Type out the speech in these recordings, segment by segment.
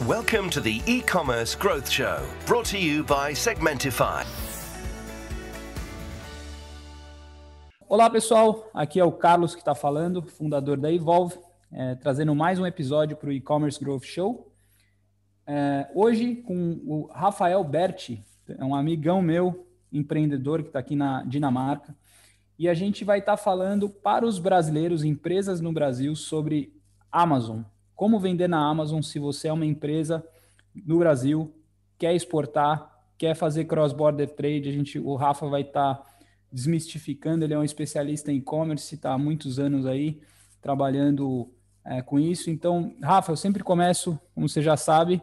Welcome to the e-commerce growth show, brought to you by Segmentify. Olá pessoal, aqui é o Carlos que está falando, fundador da Evolve, é, trazendo mais um episódio para o e-commerce growth show. É, hoje com o Rafael Berti, é um amigão meu, empreendedor que está aqui na Dinamarca, e a gente vai estar tá falando para os brasileiros, empresas no Brasil, sobre Amazon. Como vender na Amazon se você é uma empresa no Brasil, quer exportar, quer fazer cross-border trade. A gente, o Rafa vai estar tá desmistificando, ele é um especialista em e-commerce, está há muitos anos aí trabalhando é, com isso. Então, Rafa, eu sempre começo, como você já sabe,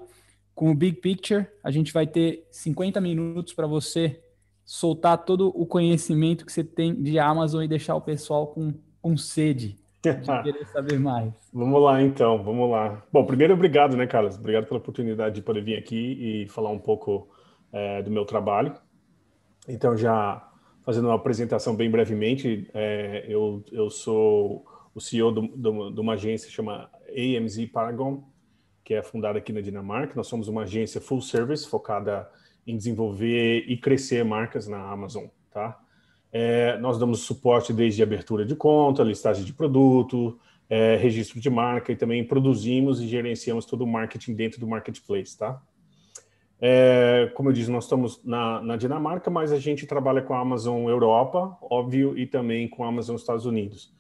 com o Big Picture. A gente vai ter 50 minutos para você soltar todo o conhecimento que você tem de Amazon e deixar o pessoal com, com sede de querer saber mais. vamos lá, então, vamos lá. Bom, primeiro, obrigado, né, Carlos? Obrigado pela oportunidade de poder vir aqui e falar um pouco é, do meu trabalho. Então, já fazendo uma apresentação bem brevemente, é, eu, eu sou o CEO do, do, de uma agência que chama AMZ Paragon, que é fundada aqui na Dinamarca. Nós somos uma agência full service focada em desenvolver e crescer marcas na Amazon, tá? É, nós damos suporte desde abertura de conta, listagem de produto, é, registro de marca e também produzimos e gerenciamos todo o marketing dentro do marketplace, tá? É, como eu disse, nós estamos na, na, Dinamarca, mas a gente trabalha com a Amazon Europa, óbvio, e também com a Amazon Estados Unidos.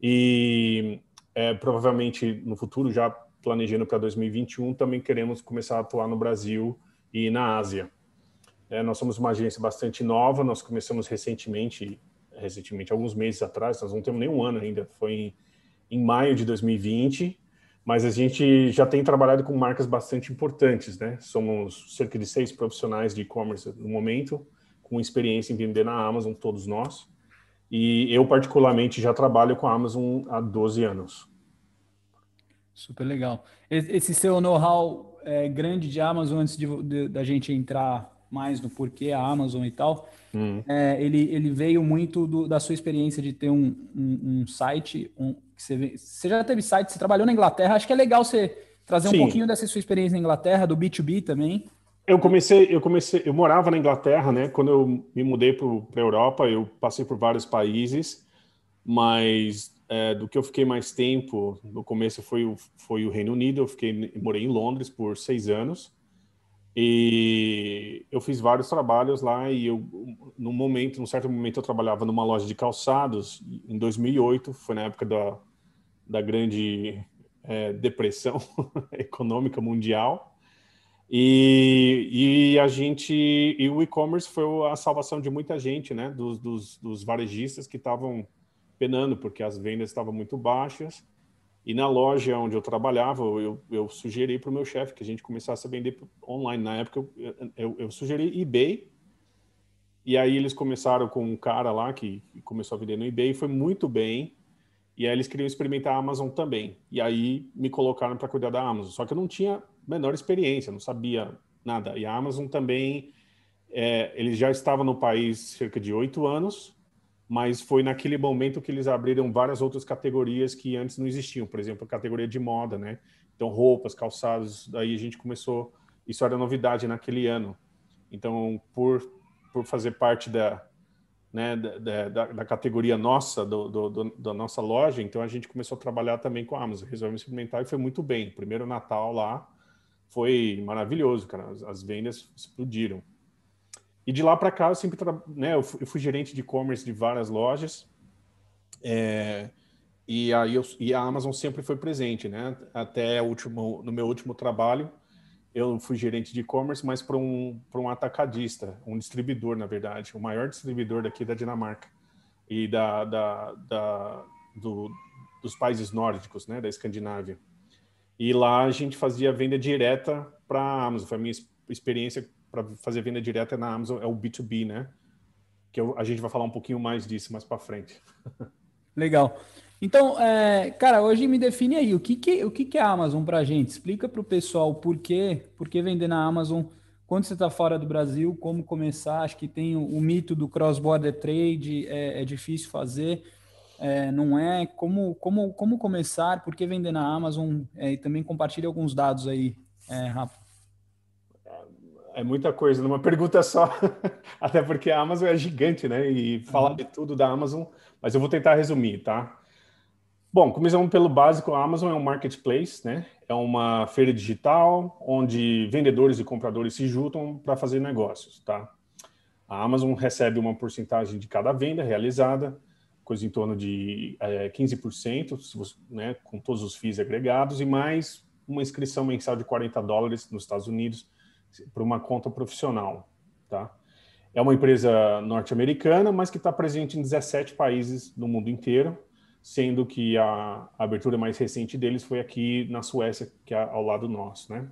E é, provavelmente no futuro, já planejando para 2021, também queremos começar a atuar no Brasil e na Ásia. É, nós somos uma agência bastante nova, nós começamos recentemente, recentemente, alguns meses atrás, nós não temos nem um ano ainda, foi em, em maio de 2020, mas a gente já tem trabalhado com marcas bastante importantes, né? Somos cerca de seis profissionais de e-commerce no momento, com experiência em vender na Amazon, todos nós. E eu, particularmente, já trabalho com a Amazon há 12 anos. Super legal. Esse seu know-how é, grande de Amazon, antes de, da gente entrar mais do porquê a Amazon e tal, hum. é, ele, ele veio muito do, da sua experiência de ter um, um, um site. Um, que você, você já teve site, você trabalhou na Inglaterra, acho que é legal você trazer Sim. um pouquinho dessa sua experiência na Inglaterra, do B2B também. Eu comecei, eu comecei, eu morava na Inglaterra, né? Quando eu me mudei para a Europa, eu passei por vários países, mas é, do que eu fiquei mais tempo, no começo foi o, foi o Reino Unido, eu fiquei, morei em Londres por seis anos, e eu fiz vários trabalhos lá e eu, num momento, num certo momento, eu trabalhava numa loja de calçados em 2008, foi na época da, da grande é, depressão econômica mundial. E, e a gente, e o e-commerce foi a salvação de muita gente, né? Dos, dos, dos varejistas que estavam penando porque as vendas estavam muito baixas e na loja onde eu trabalhava, eu, eu sugeri para o meu chefe que a gente começasse a vender online. Na época, eu, eu, eu, sugeri eBay. E aí eles começaram com um cara lá que começou a vender no eBay, foi muito bem. E aí eles queriam experimentar a Amazon também. E aí me colocaram para cuidar da Amazon. Só que eu não tinha menor experiência, não sabia nada. E a Amazon também, é, eles já estavam no país cerca de oito anos mas foi naquele momento que eles abriram várias outras categorias que antes não existiam, por exemplo, a categoria de moda, né? Então, roupas, calçados, daí a gente começou, isso era novidade naquele ano. Então, por, por fazer parte da, né, da, da, da categoria nossa, do, do, do, da nossa loja, então a gente começou a trabalhar também com a Amazon, resolvemos experimentar e foi muito bem. primeiro Natal lá foi maravilhoso, cara, as, as vendas explodiram. E de lá para cá eu sempre né, eu fui, eu fui gerente de e-commerce de várias lojas. É, e aí eu, e a Amazon sempre foi presente, né? Até último, no meu último trabalho, eu fui gerente de e-commerce, mas para um, para um atacadista, um distribuidor, na verdade, o maior distribuidor daqui da Dinamarca e da, da, da do, dos países nórdicos, né, da Escandinávia. E lá a gente fazia venda direta para a Amazon. Foi a minha experiência para fazer venda direta na Amazon é o B2B, né? Que eu, a gente vai falar um pouquinho mais disso mais para frente. Legal. Então, é, cara, hoje me define aí o que, que, o que, que é a Amazon para a gente. Explica para o pessoal por quê, por que vender na Amazon quando você está fora do Brasil, como começar. Acho que tem o, o mito do cross-border trade, é, é, difícil fazer, é, não é? Como, como, como começar, por que vender na Amazon? É, e também compartilhe alguns dados aí é, Rafa? É muita coisa numa pergunta só, até porque a Amazon é gigante, né? E falar uhum. de tudo da Amazon, mas eu vou tentar resumir, tá? Bom, começamos pelo básico, a Amazon é um marketplace, né? É uma feira digital onde vendedores e compradores se juntam para fazer negócios, tá? A Amazon recebe uma porcentagem de cada venda realizada, coisa em torno de é, 15%, né, com todos os FIIs agregados, e mais uma inscrição mensal de 40 dólares nos Estados Unidos para uma conta profissional. Tá? É uma empresa norte-americana, mas que está presente em 17 países no mundo inteiro, sendo que a, abertura mais recente deles foi aqui na Suécia, que é ao lado nosso. Né?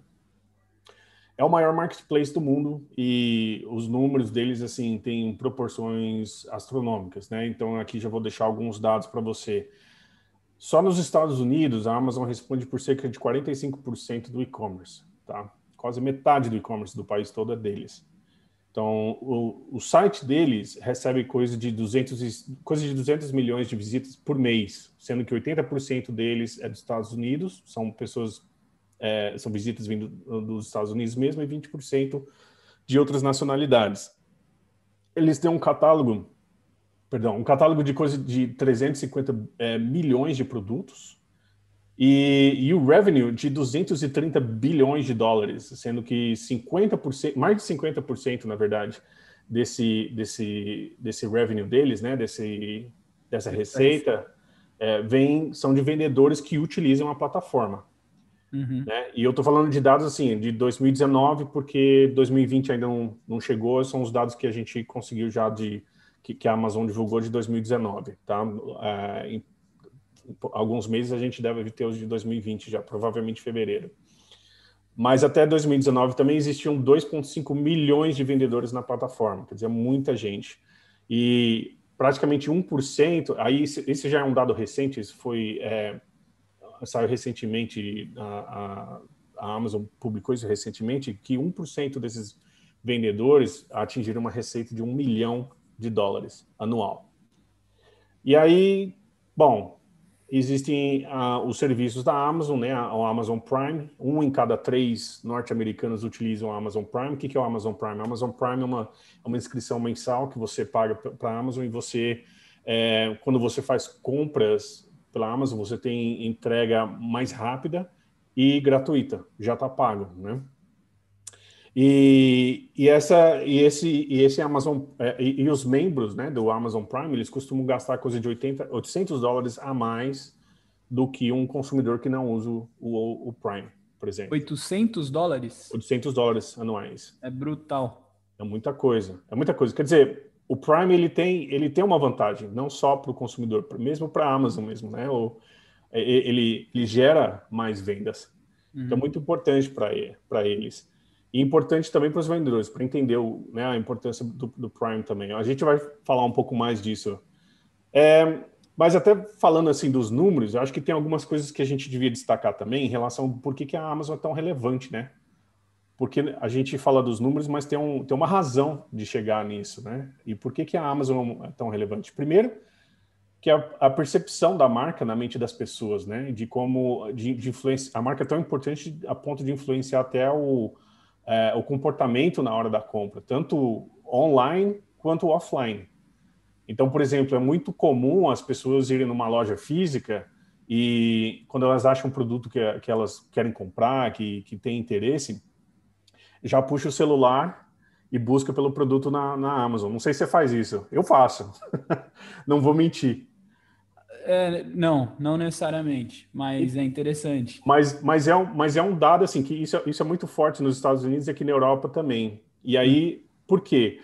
é o maior marketplace do mundo e os números deles assim têm proporções astronômicas, né? Então aqui já vou deixar alguns dados para você. Só nos Estados Unidos a Amazon responde por cerca de 45% do e-commerce, tá? Quase metade do e-commerce do país todo é deles. Então o, o site deles recebe coisa de 200 coisa de 200 milhões de visitas por mês, sendo que 80% deles é dos Estados Unidos, são pessoas é, são visitas vindo dos Estados Unidos mesmo e 20% de outras nacionalidades. Eles têm um catálogo, perdão, um catálogo de coisa de 350 é, milhões de produtos e, e, o revenue de 230 bilhões de dólares, sendo que 50%, mais de 50%, na verdade, desse, desse, desse revenue deles, né, desse, dessa receita, é, vem, são de vendedores que utilizam a plataforma. Uhum. Né? E eu estou falando de dados assim de 2019, porque 2020 ainda não, não chegou, são os dados que a gente conseguiu já de que, que a Amazon divulgou de 2019, tá? Em, alguns meses a gente deve ter os de 2020 já, provavelmente fevereiro. Mas até 2019 também existiam 2,5 milhões de vendedores na plataforma, quer dizer, muita gente. E praticamente 1%, aí esse já é um dado recente, isso foi é, saiu recentemente, a, a, a, Amazon publicou isso recentemente, que 1% desses vendedores atingiram uma receita de um milhão de dólares anual. E aí, bom, existem uh, os serviços da Amazon, né, o Amazon Prime. Um em cada três norte-americanos utilizam o Amazon Prime. O que é o Amazon Prime? O Amazon Prime é uma, é uma inscrição mensal que você paga para a Amazon e você, é, quando você faz compras pela Amazon, você tem entrega mais rápida e gratuita, já está pago, né? E, e, essa, e, esse, e esse Amazon, é, e, e, os membros né, do Amazon Prime, eles costumam gastar coisa de 80, 800 dólares a mais do que um consumidor que não usa o, o, o Prime, por exemplo. 800 dólares? 800 dólares anuais. É brutal. É muita coisa. É muita coisa. Quer dizer, o Prime ele tem, ele tem uma vantagem, não só para o consumidor, mesmo para a Amazon mesmo, né? O, ele, ele gera mais vendas. Uhum. Então, é muito importante para eles. E importante também para os vendedores, para entender o, né, a importância do, do, Prime também. A gente vai falar um pouco mais disso. É, mas até falando assim dos números, eu acho que tem algumas coisas que a gente devia destacar também em relação ao por que, que a Amazon é tão relevante, né? porque a gente fala dos números, mas tem, um, tem uma razão de chegar nisso, né? E por que, que a Amazon é tão relevante? Primeiro, que a, a percepção da marca na mente das pessoas, né? De como de, de influência, a marca é tão importante a ponto de influenciar até o, é, o comportamento na hora da compra, tanto online quanto offline. Então, por exemplo, é muito comum as pessoas irem numa loja física e quando elas acham um produto que, que elas querem comprar, que, que tem interesse, já puxa o celular e busca pelo produto na, na Amazon. Não sei se você faz isso. Eu faço. não vou mentir. É, não, não necessariamente, mas é interessante. Mas, mas, é, um, mas é um dado assim que isso, isso é muito forte nos Estados Unidos e aqui na Europa também. E aí, por quê?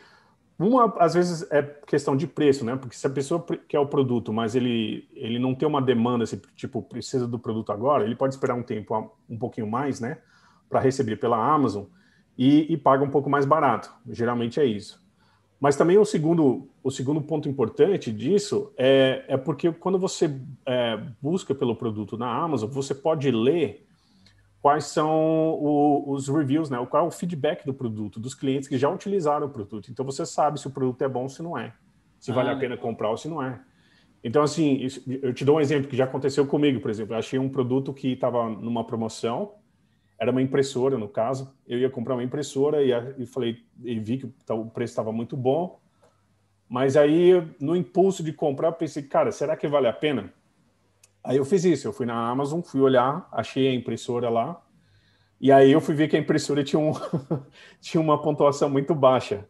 Uma, às vezes, é questão de preço, né? Porque se a pessoa quer o produto, mas ele, ele não tem uma demanda, assim, tipo, precisa do produto agora, ele pode esperar um tempo, um pouquinho mais, né? Para receber pela Amazon e, e paga um pouco mais barato. Geralmente é isso. Mas também o segundo, o segundo ponto importante disso é, é porque quando você é, busca pelo produto na Amazon, você pode ler quais são o, os reviews, né? qual é o feedback do produto, dos clientes que já utilizaram o produto. Então você sabe se o produto é bom ou se não é, se ah, vale a pena comprar ou se não é. Então, assim, eu te dou um exemplo que já aconteceu comigo, por exemplo. Eu achei um produto que estava numa promoção era uma impressora, no caso. Eu ia comprar uma impressora e, e falei, e vi que o preço estava muito bom. Mas aí, no impulso de comprar, pensei, cara, será que vale a pena? Aí eu fiz isso, eu fui na Amazon, fui olhar, achei a impressora lá, e aí eu fui ver que a impressora tinha, um tinha uma pontuação muito baixa.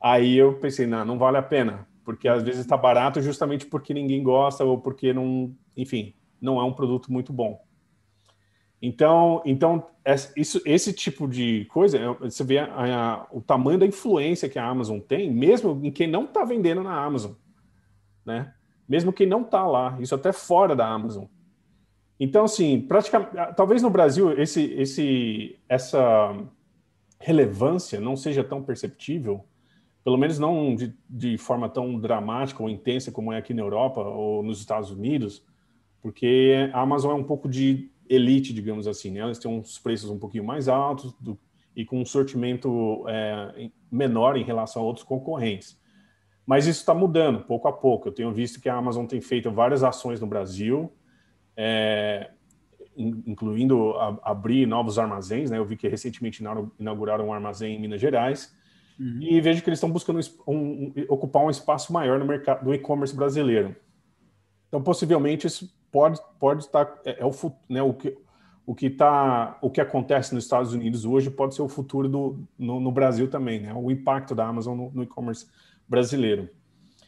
Aí eu pensei, não, não vale a pena, porque às vezes está barato justamente porque ninguém gosta ou porque não, enfim, não é um produto muito bom. Então, então isso, esse tipo de coisa, você vê a, a, o tamanho da influência que a Amazon tem, mesmo em quem não está vendendo na Amazon, né? Mesmo quem não está lá, isso até fora da Amazon. Então, assim, praticamente, talvez no Brasil esse, esse, essa relevância não seja tão perceptível, pelo menos não de, de forma tão dramática ou intensa como é aqui na Europa ou nos Estados Unidos, porque a Amazon é um pouco de elite, digamos assim, né? Elas têm uns preços um pouquinho mais altos do, e com um sortimento é, menor em relação a outros concorrentes. Mas isso está mudando pouco a pouco. Eu tenho visto que a Amazon tem feito várias ações no Brasil, é, incluindo a, abrir novos armazéns. Né? Eu vi que recentemente inauguraram um armazém em Minas Gerais. Uhum. E vejo que eles estão buscando um, um, ocupar um espaço maior no mercado do e-commerce brasileiro. Então, possivelmente, isso pode, pode estar é, é o, né, o que o que tá o que acontece nos Estados Unidos hoje pode ser o futuro do no, no Brasil também, né? O impacto da Amazon no, no e-commerce brasileiro.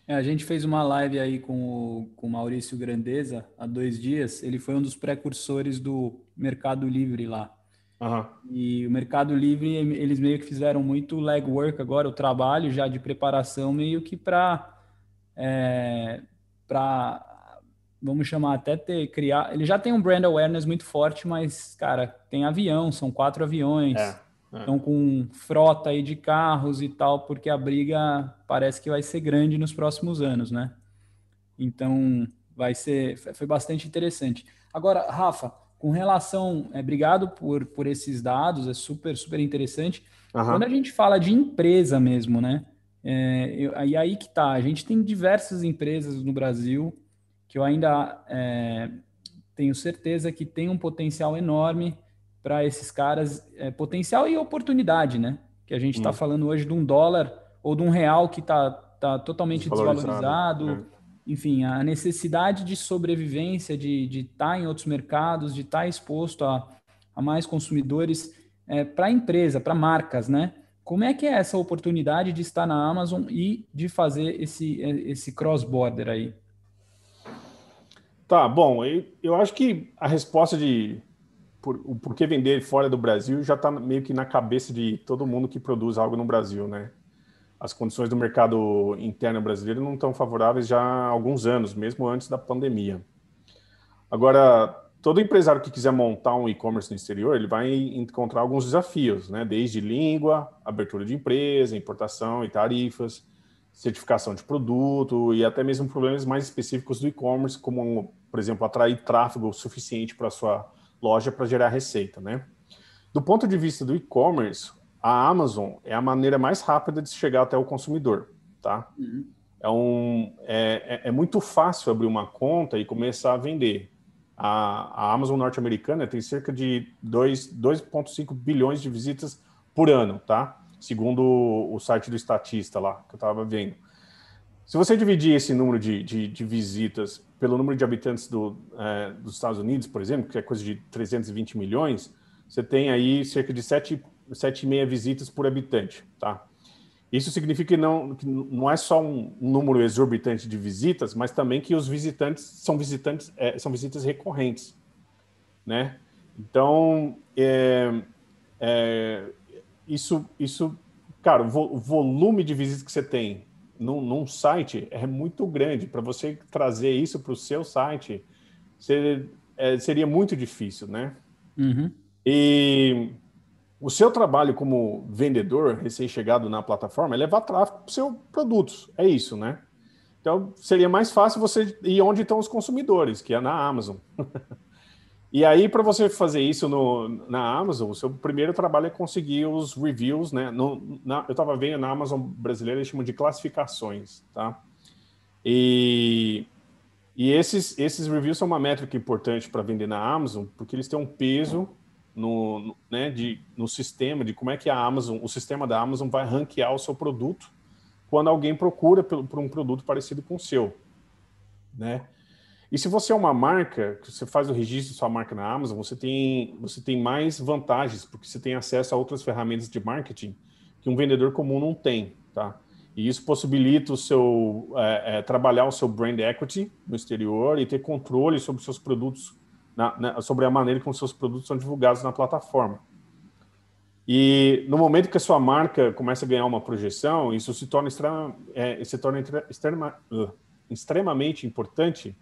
É, a gente fez uma live aí com o, com o Maurício Grandeza há dois dias. Ele foi um dos precursores do Mercado Livre lá. Uhum. E o Mercado Livre, eles meio que fizeram muito legwork agora, o trabalho já de preparação, meio que para é, para vamos chamar até ter criar. Ele já tem um brand awareness muito forte, mas cara, tem avião, são quatro aviões. É, é. Estão com frota aí de carros e tal, porque a briga parece que vai ser grande nos próximos anos, né? Então vai ser foi bastante interessante. Agora, Rafa, com relação, é, obrigado por, por esses dados, é super super interessante. Uhum. Quando a gente fala de empresa mesmo, né? É, eu, e aí que tá, a gente tem diversas empresas no Brasil que eu ainda é, tenho certeza que tem um potencial enorme para esses caras, é, potencial e oportunidade, né? Que a gente está hum. falando hoje de um dólar ou de um real que está tá totalmente desvalorizado. É. Enfim, a necessidade de sobrevivência, de estar tá em outros mercados, de estar tá exposto a, a mais consumidores é, para a empresa, para marcas, né? Como é que é essa oportunidade de estar na Amazon e de fazer esse, esse cross-border aí? Tá, bom, eu, acho que a resposta de por, o porquê vender fora do Brasil já está meio que na cabeça de todo mundo que produz algo no Brasil, né? As condições do mercado interno brasileiro não estão favoráveis já há alguns anos, mesmo antes da pandemia. Agora, todo empresário que quiser montar um e-commerce no exterior, ele vai encontrar alguns desafios, né? Desde língua, abertura de empresa, importação e tarifas, certificação de produto e até mesmo problemas mais específicos do e-commerce, como por exemplo, atrair tráfego suficiente para sua loja para gerar receita, né? Do ponto de vista do e-commerce, a Amazon é a maneira mais rápida de chegar até o consumidor, tá? Uhum. É, um, é, é, é, muito fácil abrir uma conta e começar a vender. A, a Amazon norte-americana tem cerca de 2,5 bilhões de visitas por ano, tá? Segundo o site do Estatista lá, que eu estava vendo. Se você dividir esse número de, de, de visitas pelo número de habitantes do, é, dos Estados Unidos, por exemplo, que é coisa de 320 milhões, você tem aí cerca de 7,5 visitas por habitante, tá? Isso significa que não, que não é só um número exorbitante de visitas, mas também que os visitantes são visitantes é, são visitas recorrentes, né? Então, é, é, isso, isso, cara, o volume de visitas que você tem num, num site é muito grande. Para você trazer isso para o seu site, ser, é, seria muito difícil, né? Uhum. E o seu trabalho como vendedor, recém-chegado na plataforma, é levar tráfego para os seus produtos. É isso, né? Então, seria mais fácil você ir onde estão os consumidores, que é na Amazon. E aí, para você fazer isso no, na Amazon, o seu primeiro trabalho é conseguir os reviews, né? No, na, eu estava vendo na Amazon brasileira, eles chamam de classificações, tá? E, e esses, esses reviews são uma métrica importante para vender na Amazon, porque eles têm um peso no, né, de, no sistema, de como é que a Amazon, o sistema da Amazon vai ranquear o seu produto quando alguém procura por, por um produto parecido com o seu, né? E se você é uma marca, que você faz o registro de sua marca na Amazon, você tem, você tem mais vantagens, porque você tem acesso a outras ferramentas de marketing que um vendedor comum não tem, tá? E isso possibilita o seu é, é, trabalhar o seu brand equity no exterior e ter controle sobre seus produtos, na, na, sobre a maneira como seus produtos são divulgados na plataforma. E no momento que a sua marca começa a ganhar uma projeção, isso se torna, extrema, é, se torna extrema, extremamente importante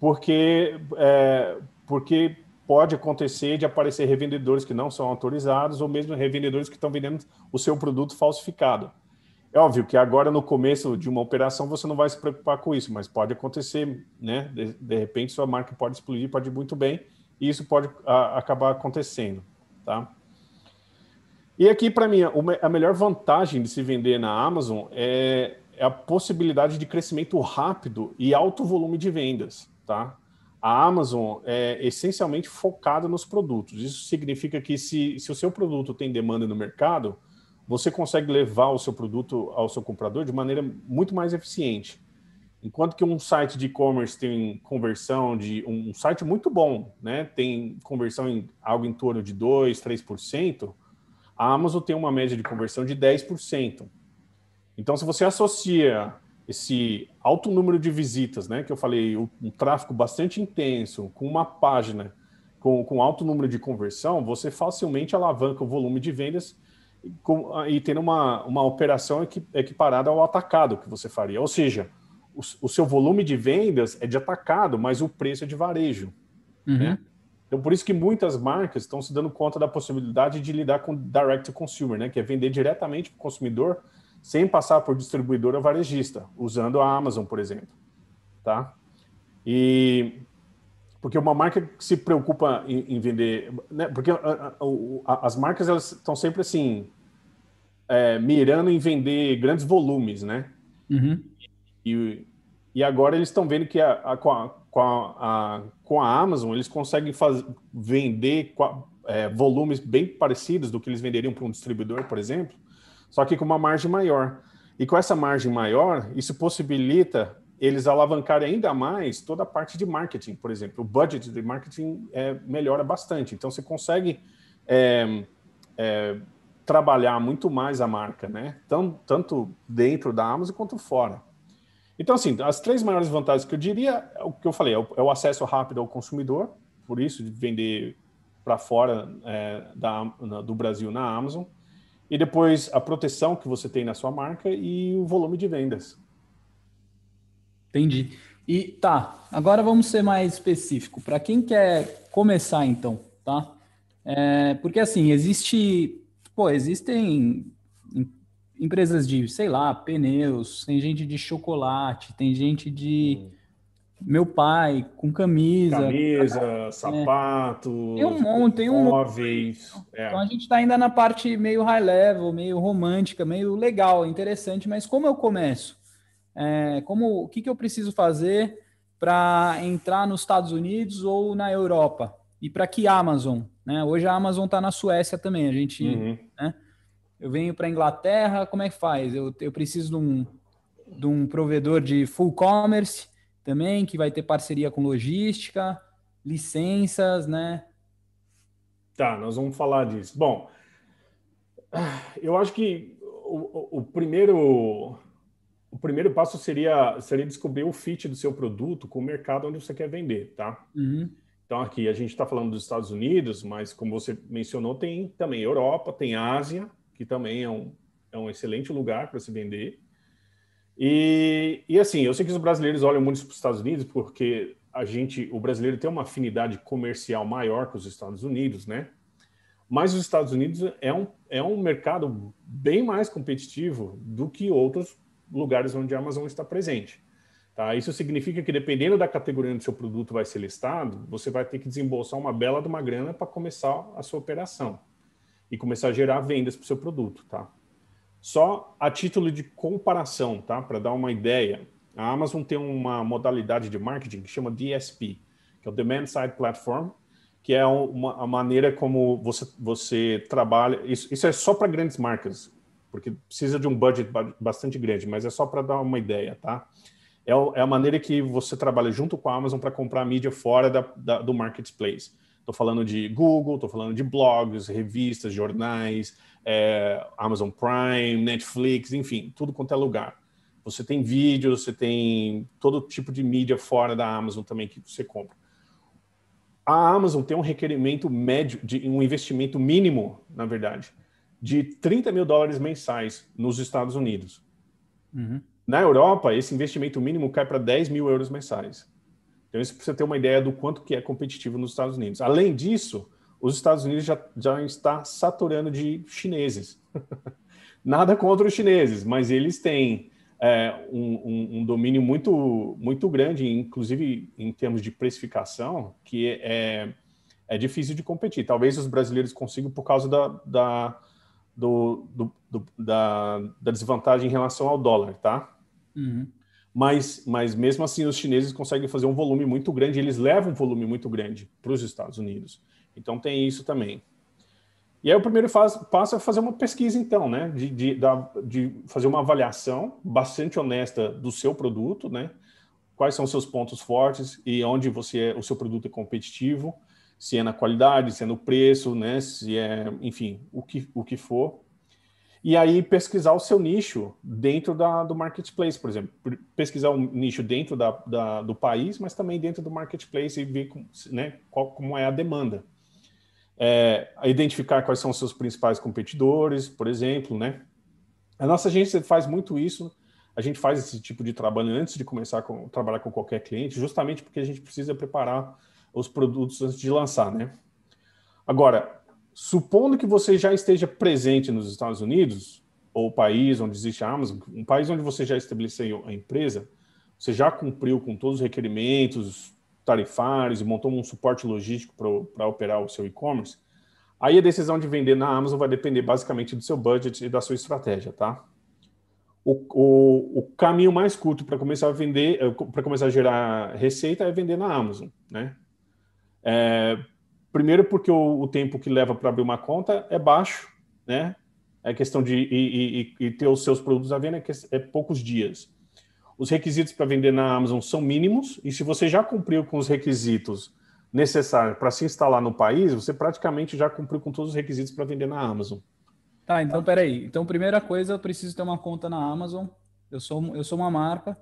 porque, é, porque pode acontecer de aparecer revendedores que não são autorizados ou mesmo revendedores que estão vendendo o seu produto falsificado. É óbvio que agora, no começo de uma operação, você não vai se preocupar com isso, mas pode acontecer, né? De, de repente, sua marca pode explodir, pode ir muito bem, e isso pode a, acabar acontecendo, tá? E aqui, para mim, a melhor vantagem de se vender na Amazon é, é a possibilidade de crescimento rápido e alto volume de vendas tá? A Amazon é essencialmente focada nos produtos. Isso significa que se, se o seu produto tem demanda no mercado, você consegue levar o seu produto ao seu comprador de maneira muito mais eficiente. Enquanto que um site de e-commerce tem conversão de um site muito bom, né? Tem conversão em algo em torno de 2, 3%, a Amazon tem uma média de conversão de 10%. Então, se você associa esse alto número de visitas, né, que eu falei, um, tráfego bastante intenso, com uma página com, com alto número de conversão, você facilmente alavanca o volume de vendas com, e tendo uma, uma operação equiparada ao atacado que você faria. Ou seja, o, o, seu volume de vendas é de atacado, mas o preço é de varejo. Uhum. Né? Então, por isso que muitas marcas estão se dando conta da possibilidade de lidar com direct to consumer, né, que é vender diretamente para o consumidor sem passar por distribuidora varejista, usando a Amazon, por exemplo, tá? E porque uma marca que se preocupa em, em vender, né? Porque a, a, a, as marcas elas estão sempre assim é, mirando em vender grandes volumes, né? Uhum. E, e agora eles estão vendo que a, com, a, com, a, com a Amazon eles conseguem faz, vender é, volumes bem parecidos do que eles venderiam para um distribuidor, por exemplo, só que com uma margem maior. E com essa margem maior, isso possibilita eles alavancarem ainda mais toda a parte de marketing, por exemplo. O budget de marketing é, melhora bastante. Então, você consegue é, é, trabalhar muito mais a marca, né? Tanto, tanto dentro da Amazon quanto fora. Então, assim, as três maiores vantagens que eu diria, é o que eu falei, é o, é o acesso rápido ao consumidor, por isso de vender para fora é, da, na, do Brasil na Amazon e depois a proteção que você tem na sua marca e o volume de vendas. Entendi. E tá, agora vamos ser mais específico. Para quem quer começar, então, tá? É, porque assim, existe. Pô, existem empresas de, sei lá, pneus, tem gente de chocolate, tem gente de. Hum meu pai com camisa. Camisa, é, sapato. Tem um monte, tem um móveis. É. Então a gente está ainda na parte meio high level, meio romântica, meio legal, interessante. Mas como eu começo? É, como o que, que eu preciso fazer para entrar nos Estados Unidos ou na Europa? E para que Amazon? Né? Hoje a Amazon está na Suécia também. A gente, uhum. né? Eu venho para Inglaterra, como é que faz? Eu, eu preciso de um, de um provedor de full commerce também, que vai ter parceria com logística, licenças, né? Tá, nós vamos falar disso. Bom, eu acho que o, o, primeiro o primeiro passo seria seria descobrir o fit do seu produto com o mercado onde você quer vender, tá? Uhum. Então aqui a gente está falando dos Estados Unidos, mas como você mencionou, tem também Europa, tem Ásia, que também é um, é um excelente lugar para se vender. E, e assim, eu sei que os brasileiros olham muito para os Estados Unidos porque a gente, o brasileiro tem uma afinidade comercial maior com os Estados Unidos, né? Mas os Estados Unidos é um, é um mercado bem mais competitivo do que outros lugares onde a Amazon está presente. Tá? Isso significa que, dependendo da categoria onde seu produto vai ser listado, você vai ter que desembolsar uma bela de uma grana para começar a sua operação e começar a gerar vendas para o seu produto. Tá? Só a título de comparação, tá? Para dar uma ideia, a Amazon tem uma modalidade de marketing que chama DSP, que é o Demand Side Platform, que é uma, a maneira como você, você trabalha. Isso, isso é só para grandes marcas, porque precisa de um budget bastante grande, mas é só para dar uma ideia, tá? É, é, a maneira que você trabalha junto com a Amazon para comprar mídia fora da, da, do marketplace. Estou falando de Google, estou falando de blogs, revistas, jornais, é, Amazon Prime, Netflix, enfim, tudo quanto é lugar. Você tem vídeos, você tem todo tipo de mídia fora da Amazon também que você compra a Amazon tem um requerimento médio, de um investimento mínimo, na verdade, de 30 mil dólares mensais nos Estados Unidos. Uhum. Na Europa, esse investimento mínimo cai para 10 mil euros mensais. Então, isso para você ter uma ideia do quanto que é competitivo nos Estados Unidos. Além disso, os Estados Unidos já, já está saturando de chineses. Nada contra os chineses, mas eles têm é, um, um, um, domínio muito, muito grande, inclusive em termos de precificação, que é, é difícil de competir. Talvez os brasileiros consigam por causa da, da, do, do, do, da, da, desvantagem em relação ao dólar, tá? Uhum. Mas, mas mesmo assim, os chineses conseguem fazer um volume muito grande, eles levam um volume muito grande para os Estados Unidos. Então tem isso também. E aí o primeiro faz, passo é fazer uma pesquisa, então, né? De, de, de, fazer uma avaliação bastante honesta do seu produto, né? Quais são os seus pontos fortes e onde você é, o seu produto é competitivo, se é na qualidade, se é no preço, né? Se é, enfim, o que, o que for. E aí pesquisar o seu nicho dentro da, do marketplace, por exemplo. Pesquisar um nicho dentro da, da, do país, mas também dentro do marketplace e ver com, né, qual, como é a demanda é, identificar quais são os seus principais competidores, por exemplo, né? A nossa agência faz muito isso. A gente faz esse tipo de trabalho antes de começar a trabalhar com qualquer cliente, justamente porque a gente precisa preparar os produtos antes de lançar, né? Agora, supondo que você já esteja presente nos Estados Unidos, ou país onde existe a Amazon, um país onde você já estabeleceu a empresa, você já cumpriu com todos os requerimentos, tarifários e montou um suporte logístico para operar o seu e-commerce, aí a decisão de vender na Amazon vai depender basicamente do seu budget e da sua estratégia, tá? O, o, o caminho mais curto para começar a vender, eh, para começar a gerar receita é vender na Amazon, né? É, primeiro porque o, o, tempo que leva para abrir uma conta é baixo, né? É questão de e, e, e ter os seus produtos à venda é, é poucos dias os requisitos para vender na Amazon são mínimos, e se você já cumpriu com os requisitos necessários para se instalar no país, você praticamente já cumpriu com todos os requisitos para vender na Amazon. Tá, então peraí. Então, primeira coisa, eu preciso ter uma conta na Amazon. Eu sou, eu sou uma marca.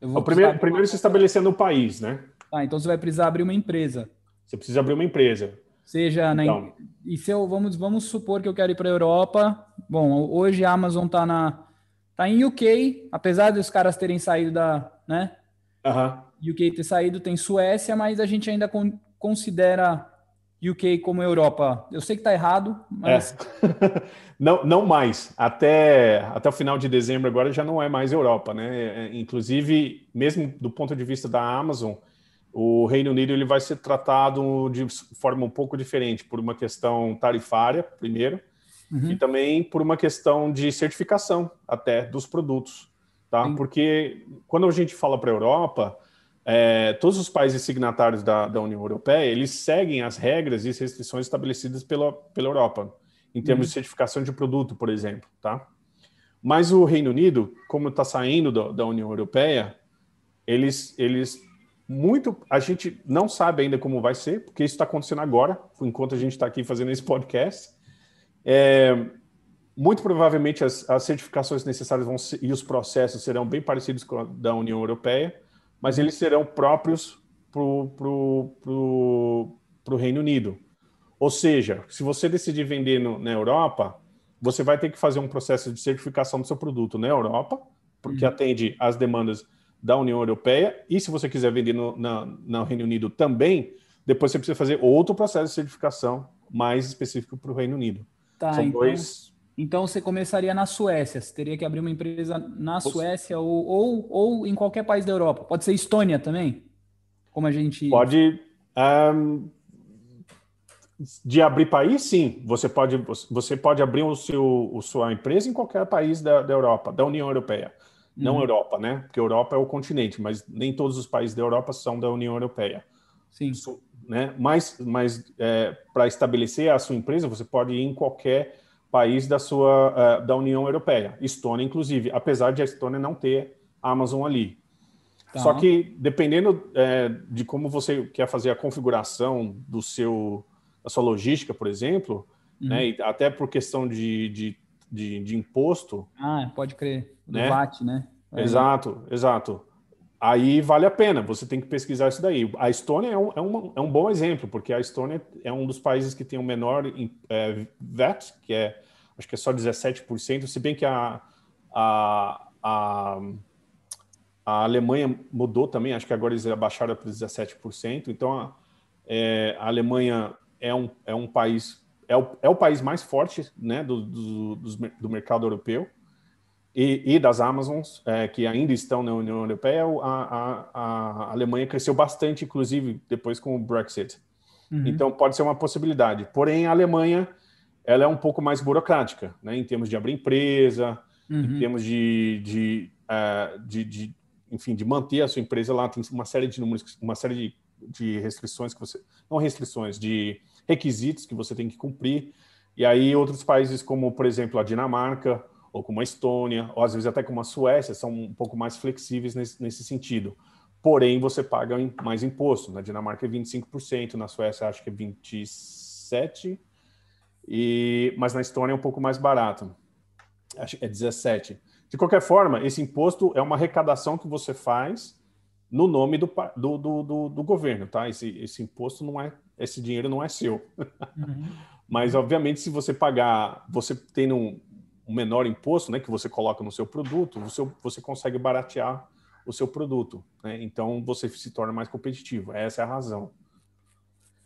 o primeiro, primeiro se estabelecer no país, né? Tá, então você vai precisar abrir uma empresa. Você precisa abrir uma empresa. Seja então. na. E se eu vamos, vamos supor que eu quero ir para a Europa. Bom, hoje a Amazon está na Tá em UK, apesar dos caras terem saído da, né? Uhum. UK ter saído, tem Suécia, mas a gente ainda con considera UK como Europa. Eu sei que tá errado, mas. É. não, não mais. Até, até o final de dezembro agora já não é mais Europa, né? É, inclusive, mesmo do ponto de vista da Amazon, o Reino Unido ele vai ser tratado de forma um pouco diferente, por uma questão tarifária, primeiro uhum. e também por uma questão de certificação até dos produtos, tá? Porque quando a gente fala para a Europa, é, todos os países signatários da, da, União Europeia, eles seguem as regras e restrições estabelecidas pela, pela Europa, em termos uhum. de certificação de produto, por exemplo, tá? Mas o Reino Unido, como está saindo da, da, União Europeia, eles, eles muito, a gente não sabe ainda como vai ser, porque isso está acontecendo agora, enquanto a gente está aqui fazendo esse podcast. É, muito provavelmente as, as, certificações necessárias vão ser, e os processos serão bem parecidos com a da União Europeia, mas eles serão próprios para o Reino Unido. Ou seja, se você decidir vender no, na Europa, você vai ter que fazer um processo de certificação do seu produto na Europa, porque uhum. atende às demandas da União Europeia, e se você quiser vender no, na, no Reino Unido também, depois você precisa fazer outro processo de certificação mais específico para o Reino Unido. Tá, São então, dois. Então você começaria na Suécia. Você teria que abrir uma empresa na Suécia ou, ou, ou em qualquer país da Europa. Pode ser Estônia também? Como a gente. Pode. Um, de abrir país, sim. Você pode, você pode abrir o seu, o sua empresa em qualquer país da, da Europa, da União Europeia. Não uhum. Europa, né? Porque Europa é o continente, mas nem todos os países da Europa são da União Europeia. Sim. Né? Mas, mas é, para estabelecer a sua empresa, você pode ir em qualquer país da sua uh, da União Europeia, Estônia inclusive, apesar de a Estônia não ter Amazon ali. Tá. Só que dependendo é, de como você quer fazer a configuração do seu da sua logística, por exemplo, uhum. né, até por questão de, de, de, de, imposto. Ah, pode crer. Do né? VAT, né? É. Exato, exato. Aí vale a pena, você tem que pesquisar isso daí. A Estônia é um, é, uma, é um bom exemplo, porque a Estônia é um dos países que tem o menor é, que é acho que é só 17%, se bem que a, a, a, a Alemanha mudou também, acho que agora eles abaixaram para 17%. Então a, é, a Alemanha é um, é um país, é o, é o país mais forte né, do, do, do mercado europeu e, e das Amazons, é, que ainda estão na União Europeia. A, a, a, Alemanha cresceu bastante, inclusive depois com o Brexit. Uhum. Então pode ser uma possibilidade. Porém, a Alemanha ela é um pouco mais burocrática, né, em termos de abrir empresa, uhum. em termos de, de, uh, de, de, enfim, de manter a sua empresa lá. Tem uma série de números, uma série de, de restrições que você, não restrições, de requisitos que você tem que cumprir. E aí outros países como, por exemplo, a Dinamarca ou como a Estônia, ou às vezes até como a Suécia, são um pouco mais flexíveis nesse, nesse sentido. Porém, você paga mais imposto. Na Dinamarca é 25%, na Suécia acho que é 27%, e, mas na Estônia é um pouco mais barato. Acho que é 17%. De qualquer forma, esse imposto é uma arrecadação que você faz no nome do, do, do, do governo, tá? Esse, esse imposto não é, esse dinheiro não é seu. Uhum. Mas, obviamente, se você pagar, você tem um, um, menor imposto, né, que você coloca no seu produto, você, você consegue baratear o seu produto, né? Então, você se torna mais competitivo. Essa é a razão.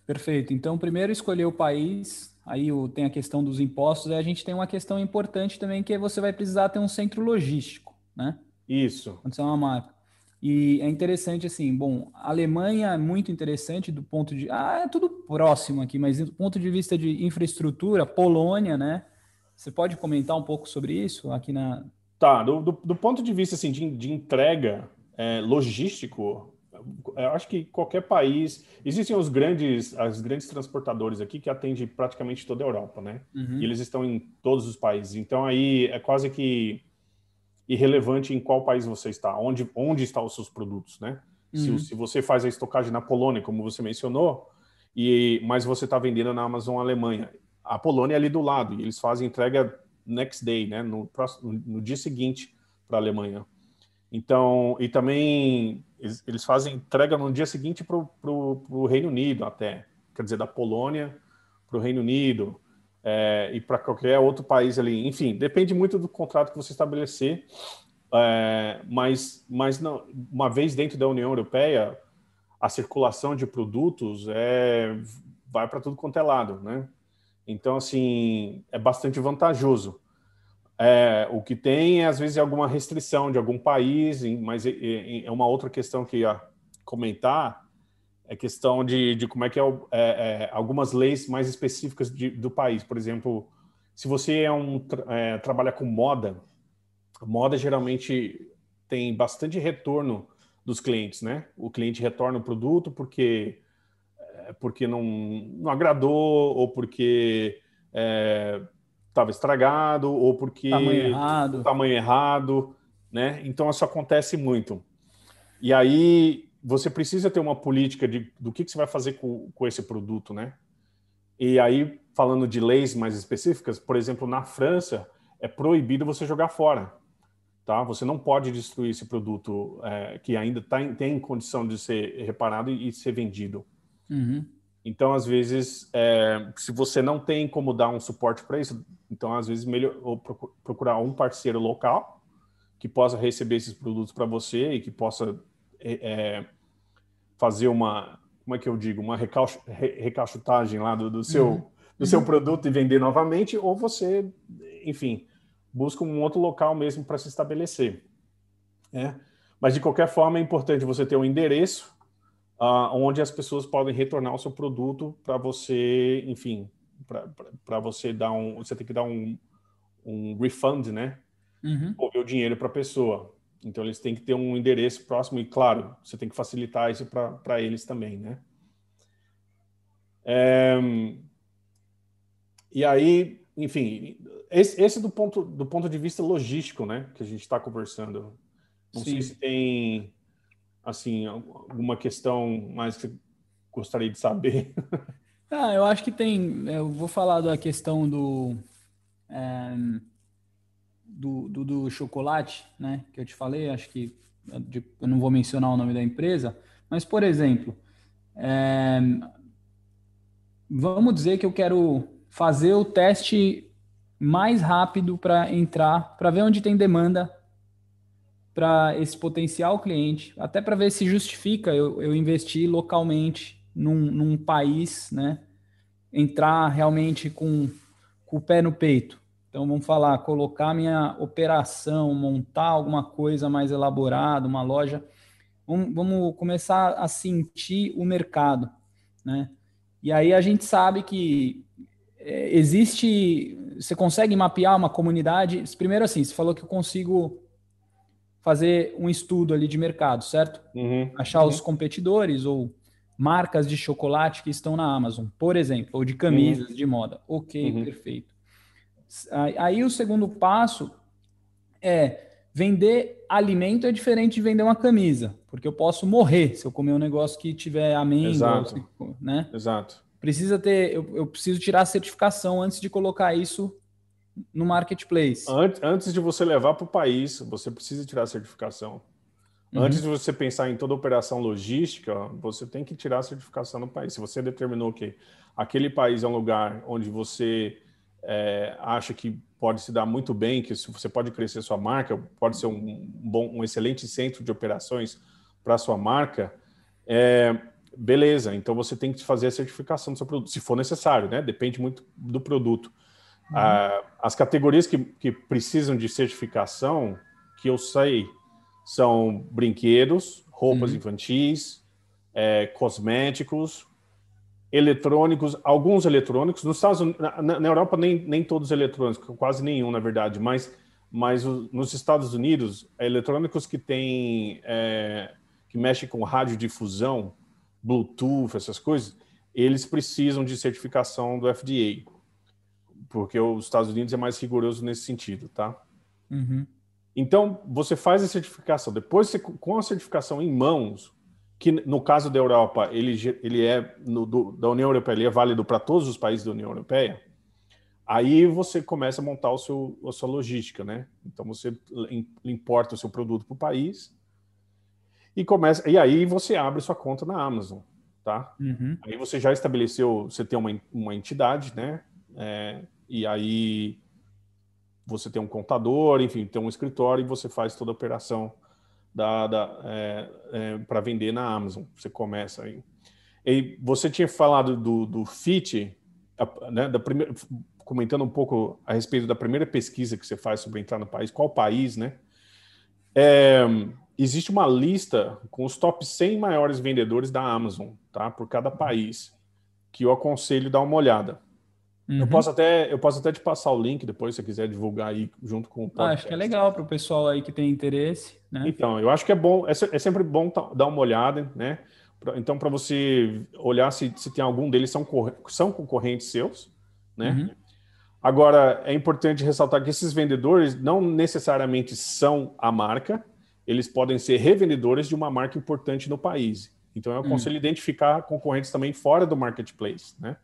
Perfeito. Então, primeiro escolher o país, aí o, tem a questão dos impostos, e a gente tem uma questão importante também, que é você vai precisar ter um centro logístico, né? Isso. Quando você é uma marca. E é interessante, assim, bom, a Alemanha é muito interessante do ponto de. Ah, é tudo próximo aqui, mas do ponto de vista de infraestrutura, Polônia, né? Você pode comentar um pouco sobre isso aqui na. Tá, do, do, do ponto de vista assim, de, de entrega é, logístico, eu acho que qualquer país. Existem os grandes, as grandes transportadores aqui que atendem praticamente toda a Europa, né? Uhum. E eles estão em todos os países. Então aí é quase que irrelevante em qual país você está, onde, onde estão os seus produtos, né? Uhum. Se, se, você faz a estocagem na Polônia, como você mencionou, e mas você está vendendo na Amazon Alemanha, a Polônia ali do lado e eles fazem entrega next day, né? No, próximo, no dia seguinte para a Alemanha. Então, e também eles, eles fazem entrega no dia seguinte para o Reino Unido até, quer dizer, da Polônia para o Reino Unido é, e para qualquer outro país ali. Enfim, depende muito do contrato que você estabelecer, é, mas, mas não, uma vez dentro da União Europeia, a circulação de produtos é, vai para tudo quanto é lado, né? Então, assim, é bastante vantajoso. É, o que tem é, às vezes, alguma restrição de algum país, mas é, uma outra questão que ia comentar, é questão de, de como é que é, é, é algumas leis mais específicas de, do país. Por exemplo, se você é um é, trabalha com moda, moda geralmente tem bastante retorno dos clientes, né? O cliente retorna o produto porque porque não, não agradou ou porque estava estragado ou porque tamanho errado, tamanho errado, né? Então isso acontece muito. E aí você precisa ter uma política de, do que, que você vai fazer com, com esse produto, né? E aí, falando de leis mais específicas, por exemplo, na França, é proibido você jogar fora, tá? Você não pode destruir esse produto é, que ainda tá, tem condição de ser reparado e, e ser vendido. Uhum. Então, às vezes, é, se você não tem como dar um suporte para isso, então, às vezes, melhor procurar um parceiro local que possa receber esses produtos para você e que possa é, é, fazer uma, como é que eu digo, uma recachutagem lá do, do seu, uhum. do seu uhum. produto e vender novamente, ou você, enfim, busca um outro local mesmo para se estabelecer. Né? Mas, de qualquer forma, é importante você ter um endereço uh, onde as pessoas podem retornar o seu produto para você, enfim, para você dar um, você tem que dar um, um refund, né? Uhum. Ou o dinheiro para a pessoa. Então eles têm que ter um endereço próximo e claro, você tem que facilitar isso para eles também, né? É, e aí, enfim, esse, esse, do, ponto, do ponto de vista logístico, né, que a gente está conversando. Não Sim. sei se tem, assim, alguma questão mais que você gostaria de saber. Ah, eu acho que tem. Eu vou falar da questão do, é, do, do, do, chocolate, né? Que eu te falei. Acho que eu não vou mencionar o nome da empresa, mas por exemplo, é, vamos dizer que eu quero fazer o teste mais rápido para entrar, para ver onde tem demanda para esse potencial cliente, até para ver se justifica eu, eu investir localmente num, num país, né, entrar realmente com, com o pé no peito. Então, vamos falar, colocar minha operação, montar alguma coisa mais elaborada, uma loja. Vamos, vamos começar a sentir o mercado, né? E aí a gente sabe que é, existe, você consegue mapear uma comunidade. Primeiro, assim, você falou que eu consigo fazer um estudo ali de mercado, certo? Uhum, Achar uhum. os competidores ou marcas de chocolate que estão na Amazon, por exemplo, ou de camisas uhum. de moda. Ok, uhum. perfeito. Aí o segundo passo é vender alimento é diferente de vender uma camisa, porque eu posso morrer se eu comer um negócio que tiver amêndoa, Exato. né? Exato. Precisa ter, eu, eu, preciso tirar a certificação antes de colocar isso no marketplace. Antes, antes de você levar para o país, você precisa tirar a certificação. Uhum. Antes de você pensar em toda operação logística, você tem que tirar a certificação no país. Se você determinou que aquele país é um lugar onde você é, acha que pode se dar muito bem, que você pode crescer sua marca, pode ser um, bom, um excelente centro de operações para sua marca, é, beleza. Então você tem que fazer a certificação do seu produto, se for necessário, né? Depende muito do produto. Ah, as categorias que, que precisam de certificação, que eu sei são brinquedos, roupas uhum. infantis, é, cosméticos, eletrônicos, alguns eletrônicos. Nos Estados Unidos, na, na, Europa nem, nem todos eletrônicos, quase nenhum na verdade, mas mas nos Estados Unidos, eletrônicos que tem é, que mexem com radiodifusão, Bluetooth, essas coisas, eles precisam de certificação do FDA, porque os Estados Unidos é mais rigoroso nesse sentido, tá? Uhum. Então, você faz a certificação. Depois, você, com a certificação em mãos, que no caso da Europa, ele, ele é, no, do, da União Europeia, ele é válido para todos os países da União Europeia, aí você começa a montar o seu, a sua logística, né? Então, você importa o seu produto para o país e começa e aí você abre sua conta na Amazon, tá? Uhum. Aí você já estabeleceu, você tem uma, uma entidade, né? É, e aí você tem um contador, enfim, tem um escritório e você faz toda a operação da, da é, é, para vender na Amazon. Você começa aí. E você tinha falado do, do FIT, né, da primeira, comentando um pouco a respeito da primeira pesquisa que você faz sobre entrar no país, qual país, né? É, existe uma lista com os top 100 maiores vendedores da Amazon, tá? Por cada país, que eu aconselho dar uma olhada. Uhum. Eu, posso até, eu posso até te passar o link depois, se você quiser divulgar aí junto com o podcast. Ah, acho que é legal para o pessoal aí que tem interesse. Né? Então, eu acho que é bom, é, é sempre bom dar uma olhada, né? Então, para você olhar se, se tem algum deles são, são concorrentes seus, né? Uhum. Agora, é importante ressaltar que esses vendedores não necessariamente são a marca, eles podem ser revendedores de uma marca importante no país. Então, eu aconselho uhum. identificar concorrentes também fora do marketplace, né?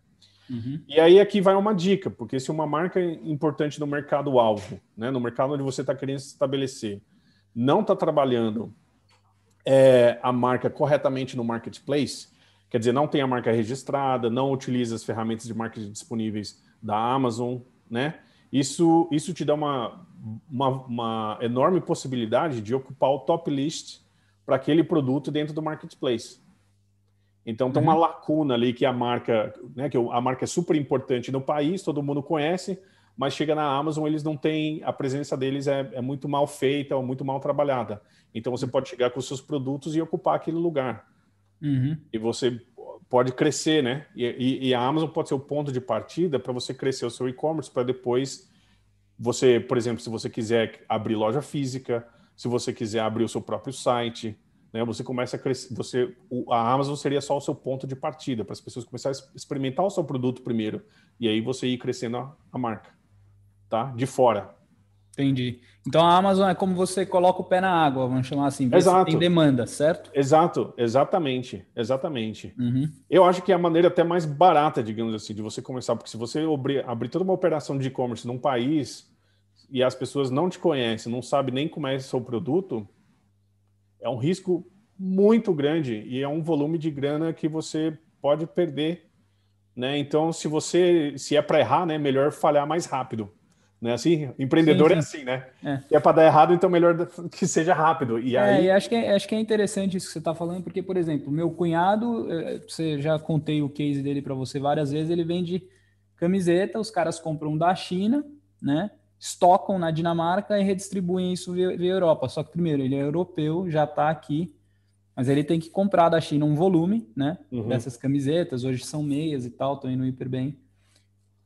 Uhum. E aí aqui vai uma dica, porque se uma marca importante no mercado-alvo, né, no mercado onde você está querendo se estabelecer, não está trabalhando é, a marca corretamente no marketplace, quer dizer, não tem a marca registrada, não utiliza as ferramentas de marketing disponíveis da Amazon, né? Isso, isso te dá uma, uma, uma enorme possibilidade de ocupar o top list para aquele produto dentro do marketplace. Então tem uma uhum. lacuna ali que a marca, né, que a marca é super importante no país, todo mundo conhece, mas chega na Amazon eles não têm, a presença deles é, é muito mal feita ou muito mal trabalhada. Então você pode chegar com os seus produtos e ocupar aquele lugar. Uhum. E você pode crescer, né? E, e, e, a Amazon pode ser o ponto de partida para você crescer o seu e-commerce para depois você, por exemplo, se você quiser abrir loja física, se você quiser abrir o seu próprio site, né? Você começa a crescer, você, a Amazon seria só o seu ponto de partida para as pessoas começarem a experimentar o seu produto primeiro e aí você ir crescendo a, a marca, tá? De fora. Entendi. Então a Amazon é como você coloca o pé na água, vamos chamar assim, Exato. tem demanda, certo? Exato, exatamente, exatamente. Uhum. Eu acho que é a maneira até mais barata, digamos assim, de você começar, porque se você abrir, abrir toda uma operação de e-commerce num país e as pessoas não te conhecem, não sabem nem como é o seu produto, é um risco muito grande e é um volume de grana que você pode perder, né? Então, se você se é para errar, né, melhor falhar mais rápido. Né? Assim, empreendedor é sim, sim. é assim, né? É, é para dar errado, então melhor que seja rápido. E é, aí... e acho que é, acho que é interessante isso que você está falando, porque, por exemplo, meu cunhado, eh, você já contei o case dele para você várias vezes, ele vende camiseta, os caras compram da China, né? Estocam na Dinamarca e redistribuem isso via, via Europa. Só que, primeiro, ele é europeu, já está aqui, mas ele tem que comprar da China um volume, né? Uhum. Dessas camisetas, hoje são meias e tal, estão indo hiper bem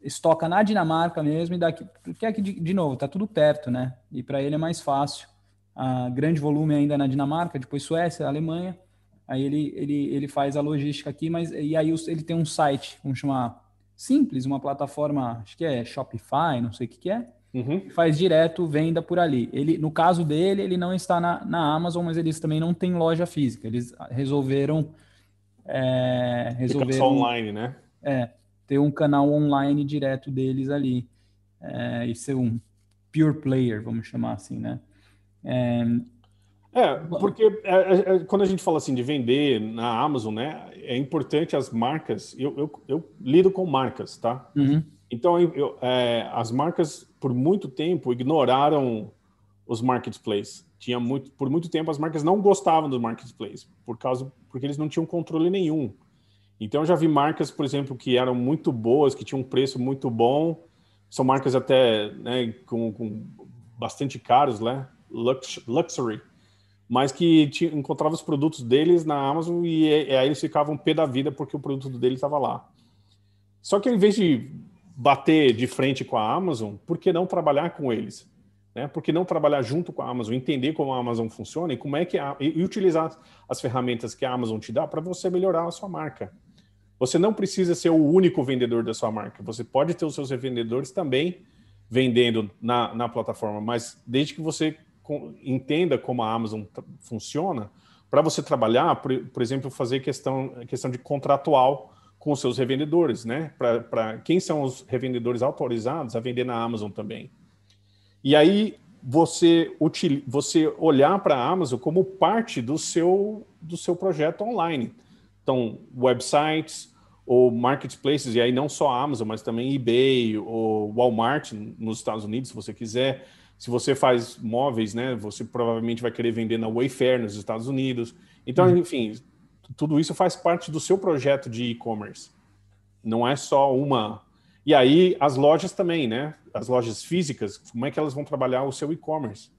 estoca na Dinamarca mesmo e daqui, porque aqui de, de novo, tá tudo perto, né? E para ele é mais fácil. A grande volume ainda na Dinamarca, depois Suécia, Alemanha. Aí ele, ele, ele faz a logística aqui, mas e aí ele tem um site, vamos chamar simples, uma plataforma, acho que é Shopify, não sei o que, que é. Uhum. Faz direto venda por ali. Ele, no caso dele, ele não está na, na Amazon, mas eles também não têm loja física. Eles resolveram. É, resolveram só online, né? É, ter um canal online direto deles ali é, e ser um pure player, vamos chamar assim, né? É, é porque é, é, é, quando a gente fala assim de vender na Amazon, né, é importante as marcas. Eu, eu, eu lido com marcas, tá? Uhum. Então, eu, é, as marcas por muito tempo ignoraram os marketplaces. Tinha muito, por muito tempo as marcas não gostavam dos marketplaces por causa porque eles não tinham controle nenhum. Então, eu já vi marcas, por exemplo, que eram muito boas, que tinham um preço muito bom, são marcas até né, com, com bastante caros, né? Lux, luxury, mas que tinha, encontrava os produtos deles na Amazon e, e, aí eles ficavam pé da vida porque o produto dele estava lá. Só que em vez de bater de frente com a Amazon, por que não trabalhar com eles? Né? Por que não trabalhar junto com a Amazon, entender como a Amazon funciona e como é que a, e utilizar as ferramentas que a Amazon te dá para você melhorar a sua marca? Você não precisa ser o único vendedor da sua marca. Você pode ter os seus revendedores também vendendo na, na plataforma, mas desde que você entenda como a Amazon funciona, para você trabalhar, por, por, exemplo, fazer questão, questão de contratual com seus revendedores, né? Para quem são os revendedores autorizados a vender na Amazon também. E aí você, util, você olhar para a Amazon como parte do seu, do seu projeto online. Então, websites, ou marketplaces, e aí não só a Amazon, mas também eBay ou Walmart nos Estados Unidos, se você quiser. Se você faz móveis, né, você provavelmente vai querer vender na Wayfair nos Estados Unidos. Então, uhum. enfim, tudo isso faz parte do seu projeto de e-commerce. Não é só uma. E aí as lojas também, né? As lojas físicas, como é que elas vão trabalhar o seu e-commerce,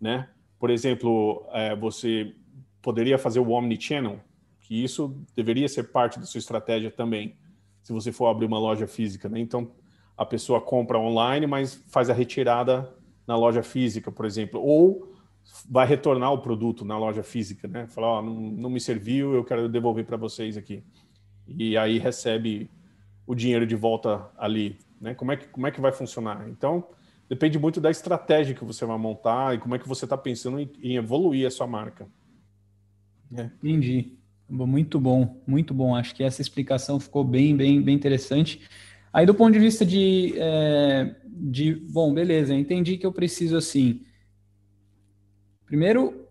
né? Por exemplo, é, você poderia fazer o omnichannel, que isso deveria ser parte da sua estratégia também, se você for abrir uma loja física, né? Então, a pessoa compra online, mas faz a retirada na loja física, por exemplo, ou vai retornar o produto na loja física, né? Falar, não, não me serviu, eu quero devolver para vocês aqui. E aí recebe o dinheiro de volta ali, né? Como é que, como é que vai funcionar? Então, depende muito da estratégia que você vai montar e como é que você está pensando em, em, evoluir a sua marca. É. Entendi. Muito bom, muito bom. Acho que essa explicação ficou bem, bem, bem interessante. Aí, do ponto de vista de, é, de bom, beleza, entendi que eu preciso assim. Primeiro,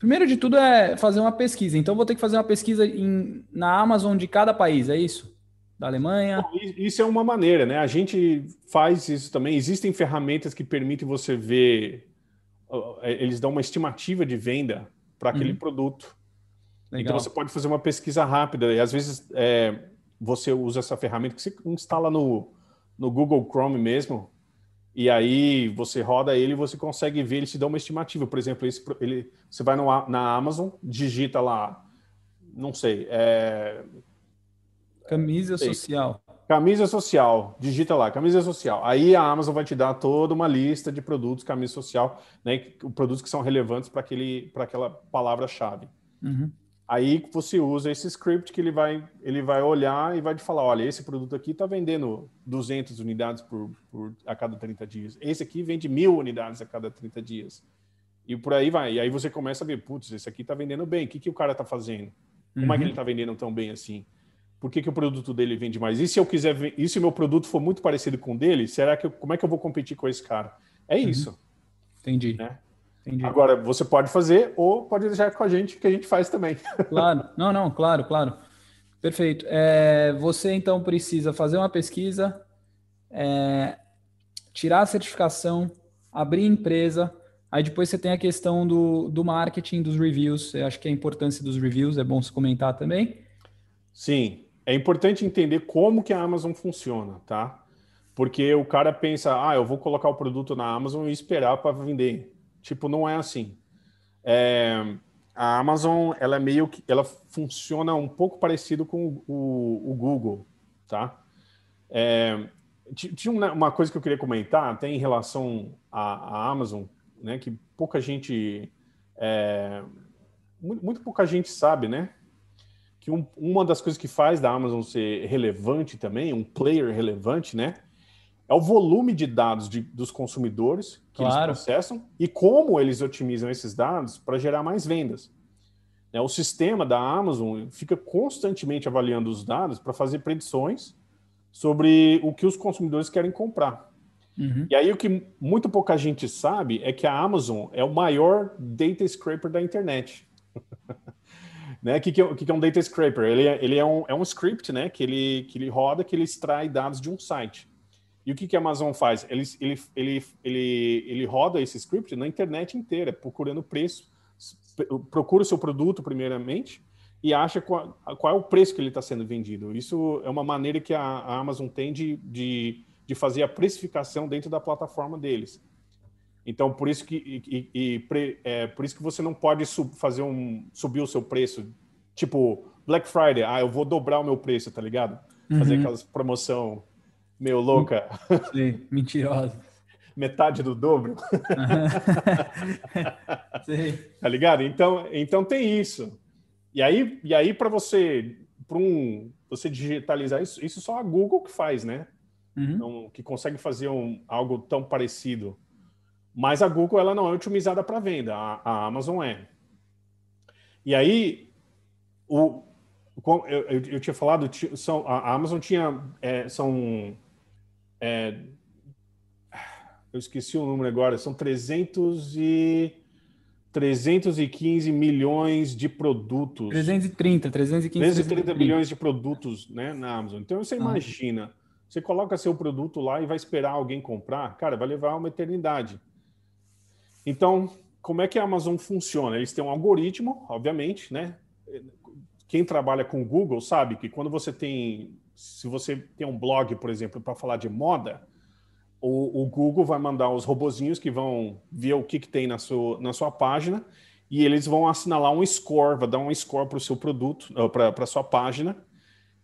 primeiro de tudo é fazer uma pesquisa. Então, vou ter que fazer uma pesquisa em, na Amazon de cada país, é isso? Da Alemanha? Isso é uma maneira, né? A gente faz isso também. Existem ferramentas que permitem você ver, eles dão uma estimativa de venda para aquele uhum. produto. Então, Legal. Então você pode fazer uma pesquisa rápida e às vezes é, você usa essa ferramenta que você instala no, no Google Chrome mesmo e aí você roda ele e você consegue ver, ele te dá uma estimativa. Por exemplo, esse, ele, você vai no, na Amazon, digita lá, não sei, é, camisa sei, social. Camisa social, digita lá, camisa social. Aí a Amazon vai te dar toda uma lista de produtos camisa social, né? Produtos que são relevantes para aquela palavra-chave. Uhum. Aí você usa esse script que ele vai, ele vai olhar e vai te falar: olha, esse produto aqui está vendendo 200 unidades por, por, a cada 30 dias. Esse aqui vende mil unidades a cada 30 dias. E por aí vai. E aí você começa a ver: putz, esse aqui está vendendo bem. O que, que o cara está fazendo? Como uhum. é que uhum. ele está vendendo tão bem assim? Por que, que o produto dele vende mais? E se eu quiser, e se o meu produto for muito parecido com o dele, será que eu, como é que eu vou competir com esse cara? É uhum. isso. Entendi. Né? Entendi. Agora, você pode fazer ou pode deixar com a gente, que a gente faz também. Claro, não, não, claro, claro. Perfeito. É, você então precisa fazer uma pesquisa, é, tirar a certificação, abrir empresa. Aí depois você tem a questão do, do marketing, dos reviews. Eu acho que a importância dos reviews é bom se comentar também. Sim, é importante entender como que a Amazon funciona, tá? Porque o cara pensa, ah, eu vou colocar o produto na Amazon e esperar para vender. Tipo, não é assim. É, a Amazon, ela é meio que, ela funciona um pouco parecido com o, o Google, tá? É, tinha uma coisa que eu queria comentar, até em relação à, à Amazon, né? Que pouca gente, é, muito, muito pouca gente sabe, né? que um, uma das coisas que faz da Amazon ser relevante também, um player relevante, né? É o volume de dados de, dos consumidores que claro. eles processam e como eles otimizam esses dados para gerar mais vendas. É, o sistema da Amazon fica constantemente avaliando os dados para fazer predições sobre o que os consumidores querem comprar. Uhum. E aí o que muito pouca gente sabe é que a Amazon é o maior data scraper da internet. Né? O que, que, é, que, que é um data scraper? Ele, é, ele é, um, é um script né? que, ele, que ele roda, que ele extrai dados de um site. E o que, que a Amazon faz? Ele, ele, ele, ele, ele roda esse script na internet inteira, procurando preço, procura o seu produto primeiramente e acha qual, qual é o preço que ele está sendo vendido. Isso é uma maneira que a, a Amazon tem de, de, de, fazer a precificação dentro da plataforma deles. Então, por isso que, e, e, é, por isso que você não pode sub, fazer um, subir o seu preço. Tipo, Black Friday, ah, eu vou dobrar o meu preço, tá ligado? Fazer uhum. aquelas promoção meio louca. Sim, mentirosa. Metade do dobro. Sim. Tá ligado? Então, então tem isso. E aí, e aí para você, para um, você digitalizar isso, isso só a Google que faz, né? Uhum. Então, que consegue fazer um, algo tão parecido. Mas a Google ela não é otimizada para venda, a, a, Amazon é. E aí, o, eu, eu, eu tinha falado, são, a Amazon tinha, é, são, é, eu esqueci o número agora, são 300 e, 315 milhões de produtos. 330, 315. 330 milhões de produtos né, na Amazon. Então você ah. imagina, você coloca seu produto lá e vai esperar alguém comprar, cara, vai levar uma eternidade. Então, como é que a Amazon funciona? Eles têm um algoritmo, obviamente, né? Quem trabalha com Google sabe que quando você tem, se você tem um blog, por exemplo, para falar de moda, o, o, Google vai mandar os robozinhos que vão ver o que, que tem na sua, na sua página e eles vão assinalar um score, vai dar um score para o seu produto, para a sua página,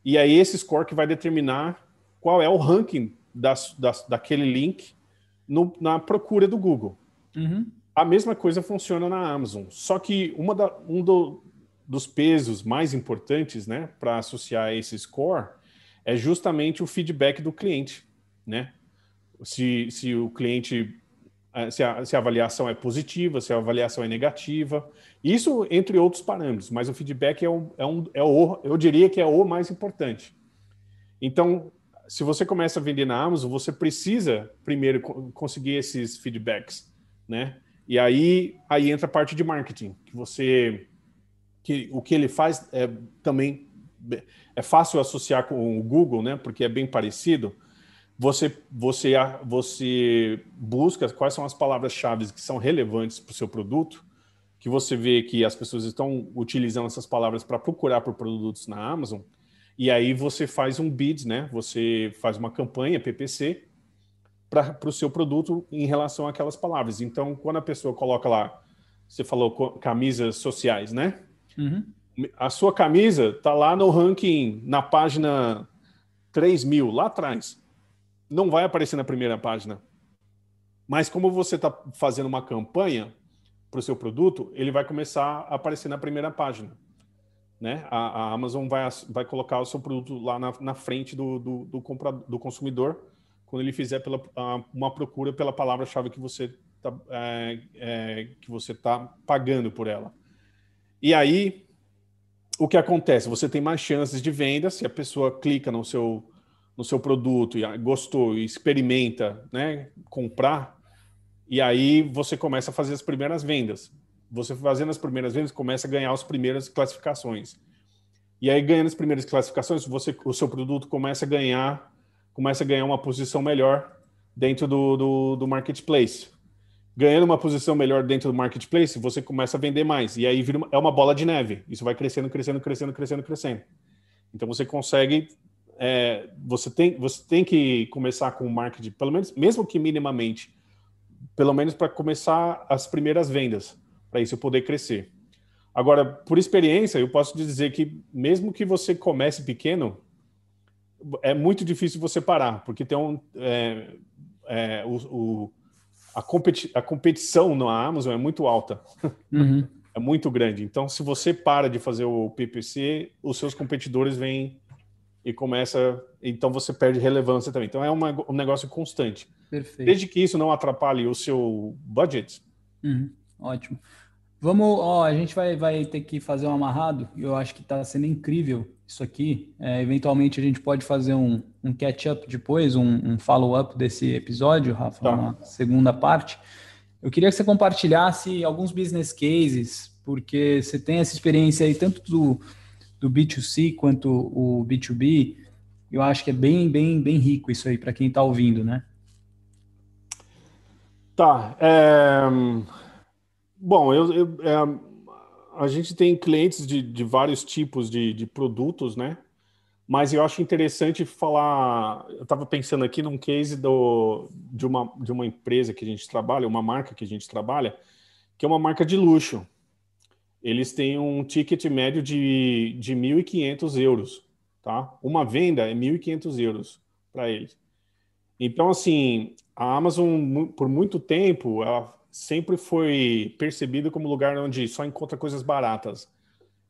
e aí esse score que vai determinar qual é o ranking das, das, daquele link no, na procura do Google. Uhum. A mesma coisa funciona na Amazon. Só que uma da, um do, dos pesos mais importantes né, para associar esse score é justamente o feedback do cliente. Né? Se, se o cliente. Eh, se a, se a avaliação é positiva, se a avaliação é negativa. Isso entre outros parâmetros, mas o feedback é, um, é, um, é o, eu diria que é o mais importante. Então, se você começa a vender na Amazon, você precisa primeiro conseguir esses feedbacks né? E aí, aí entra a parte de marketing, que você que o que ele faz é também é fácil associar com o Google, né? Porque é bem parecido. Você você você busca quais são as palavras-chave que são relevantes para o seu produto, que você vê que as pessoas estão utilizando essas palavras para procurar por produtos na Amazon, e aí você faz um bid, né? Você faz uma campanha PPC para o seu produto em relação àquelas palavras. Então, quando a pessoa coloca lá, você falou camisas sociais, né? Uhum. A sua camisa está lá no ranking, na página 3 mil lá atrás, não vai aparecer na primeira página. Mas como você está fazendo uma campanha para o seu produto, ele vai começar a aparecer na primeira página. Né? A, a Amazon vai, vai colocar o seu produto lá na, na frente do, do, do, compra, do consumidor quando ele fizer pela, uma procura pela palavra-chave que você está é, é, que você tá pagando por ela. E aí, o que acontece? Você tem mais chances de venda se a pessoa clica no seu, no seu produto e gostou e experimenta né, comprar, e aí você começa a fazer as primeiras vendas. Você fazendo as primeiras vendas, começa a ganhar as primeiras classificações. E aí, ganhando as primeiras classificações, você, o seu produto começa a ganhar começa a ganhar uma posição melhor dentro do, do, do marketplace. Ganhando uma posição melhor dentro do marketplace, você começa a vender mais. E aí vira uma, é uma bola de neve. Isso vai crescendo, crescendo, crescendo, crescendo, crescendo. Então você consegue. É, você, tem, você tem que começar com o marketing, pelo menos, mesmo que minimamente, pelo menos para começar as primeiras vendas, para isso poder crescer. Agora, por experiência, eu posso dizer que mesmo que você comece pequeno, é muito difícil você parar, porque tem um. É, é, o, o, a, competi a competição na Amazon é muito alta. Uhum. é muito grande. Então, se você para de fazer o PPC, os seus competidores vêm e começa. Então, você perde relevância também. Então, é uma, um negócio constante. Perfeito. Desde que isso não atrapalhe o seu budget. Uhum. Ótimo. Vamos, ó, a gente vai, vai ter que fazer um amarrado. Eu acho que está sendo incrível isso aqui. É, eventualmente a gente pode fazer um, um catch-up depois, um, um follow-up desse episódio, Rafa, tá. uma segunda parte. Eu queria que você compartilhasse alguns business cases, porque você tem essa experiência aí tanto do, do B2C quanto o B2B. Eu acho que é bem, bem, bem rico isso aí para quem está ouvindo, né? Tá. É... Bom, eu, eu é a gente tem clientes de, de vários tipos de, de, produtos, né? Mas eu acho interessante falar. Eu estava pensando aqui num case do, de, uma, de uma empresa que a gente trabalha, uma marca que a gente trabalha, que é uma marca de luxo. Eles têm um ticket médio de, de 1.500 euros, tá? Uma venda é 1.500 euros para eles. Então, assim, a Amazon, por muito tempo, ela sempre foi percebido como lugar onde só encontra coisas baratas.